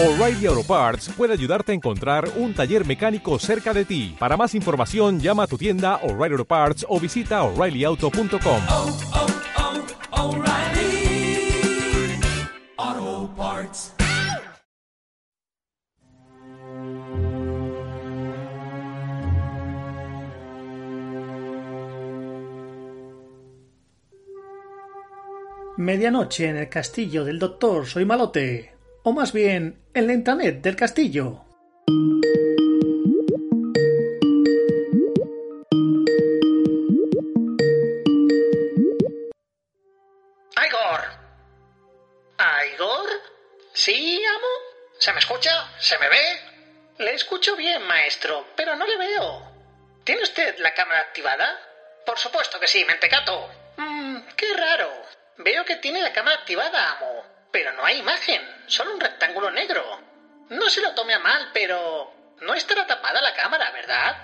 O'Reilly Auto Parts puede ayudarte a encontrar un taller mecánico cerca de ti. Para más información, llama a tu tienda O'Reilly Auto Parts o visita oreillyauto.com. oh, oh, Parts. Medianoche en el castillo del doctor Soy Malote, o más bien en la intranet del castillo. Igor. ¿Igor? ¿Sí, amo? ¿Se me escucha? ¿Se me ve? Le escucho bien, maestro, pero no le veo. ¿Tiene usted la cámara activada? Por supuesto que sí, mentecato. Mmm, qué raro. Veo que tiene la cámara activada, amo. Pero no hay imagen, solo un rectángulo negro. No se lo tome a mal, pero... No estará tapada la cámara, ¿verdad?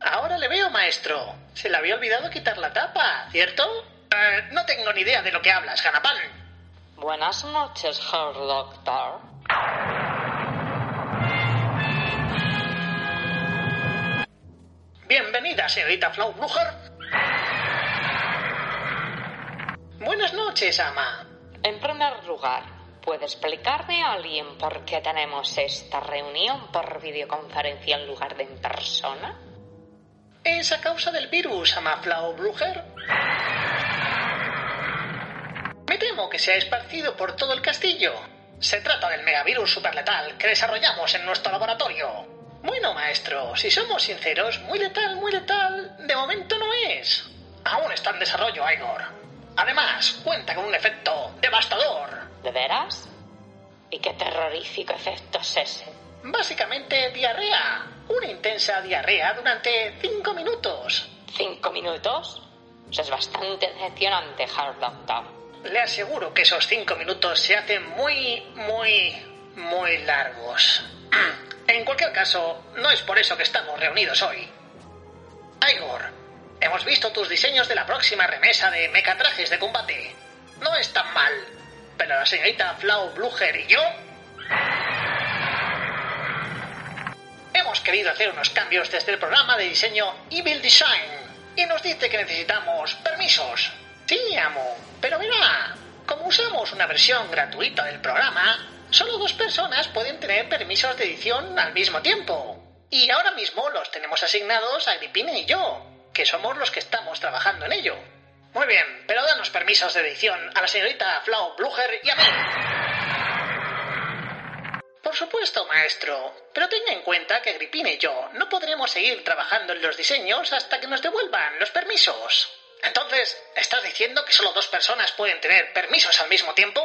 Ahora le veo, maestro. Se le había olvidado quitar la tapa, ¿cierto? Eh, no tengo ni idea de lo que hablas, Hanapan. Buenas noches, Herr Doctor. Bienvenida, señorita Flaubrucher. Buenas noches, ama. En primer lugar, ¿puede explicarme a alguien por qué tenemos esta reunión por videoconferencia en lugar de en persona? Es a causa del virus, ama Flaubrucher. Me temo que se ha esparcido por todo el castillo. Se trata del megavirus superletal que desarrollamos en nuestro laboratorio. Bueno, maestro, si somos sinceros, muy letal, muy letal, de momento no es. Aún está en desarrollo, Igor. Además, cuenta con un efecto devastador. ¿De veras? ¿Y qué terrorífico efecto es ese? Básicamente diarrea. Una intensa diarrea durante cinco minutos. ¿Cinco minutos? Eso es bastante decepcionante, Herr Doctor. Le aseguro que esos cinco minutos se hacen muy, muy, muy largos. En cualquier caso, no es por eso que estamos reunidos hoy. Igor, hemos visto tus diseños de la próxima remesa de mecatrajes de combate. No es tan mal, pero la señorita Flau Blucher y yo hemos querido hacer unos cambios desde el programa de diseño Evil Design y nos dice que necesitamos permisos. Sí, amo, pero verá, como usamos una versión gratuita del programa, solo dos personas pueden tener permisos de edición al mismo tiempo. Y ahora mismo los tenemos asignados a Agripina y yo, que somos los que estamos trabajando en ello. Muy bien, pero danos permisos de edición a la señorita Flau Blucher y a mí. Por supuesto, maestro, pero tenga en cuenta que Agripina y yo no podremos seguir trabajando en los diseños hasta que nos devuelvan los permisos. Entonces, ¿estás diciendo que solo dos personas pueden tener permisos al mismo tiempo?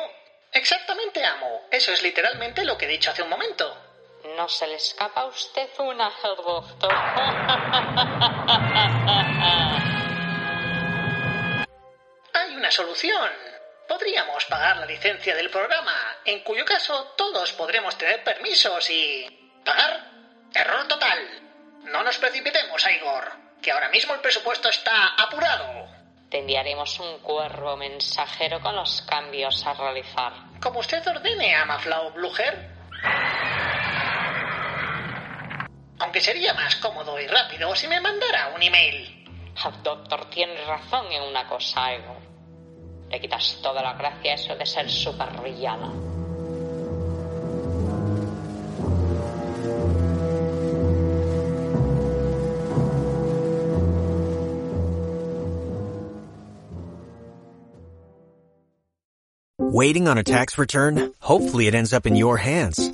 Exactamente, amo. Eso es literalmente lo que he dicho hace un momento. ¿No se le escapa a usted una, Doctor? Hay una solución. Podríamos pagar la licencia del programa, en cuyo caso todos podremos tener permisos y... ¿Pagar? Error total. No nos precipitemos, Igor, que ahora mismo el presupuesto está apurado. Te enviaremos un cuervo mensajero con los cambios a realizar. Como usted ordene, ama Flau Blucher. Aunque sería más cómodo y rápido si me mandara un email. Herr Doctor tiene razón en una cosa, Ego. Le quitas toda la gracia a eso de ser supervillana. Waiting on a tax return? Hopefully it ends up in your hands.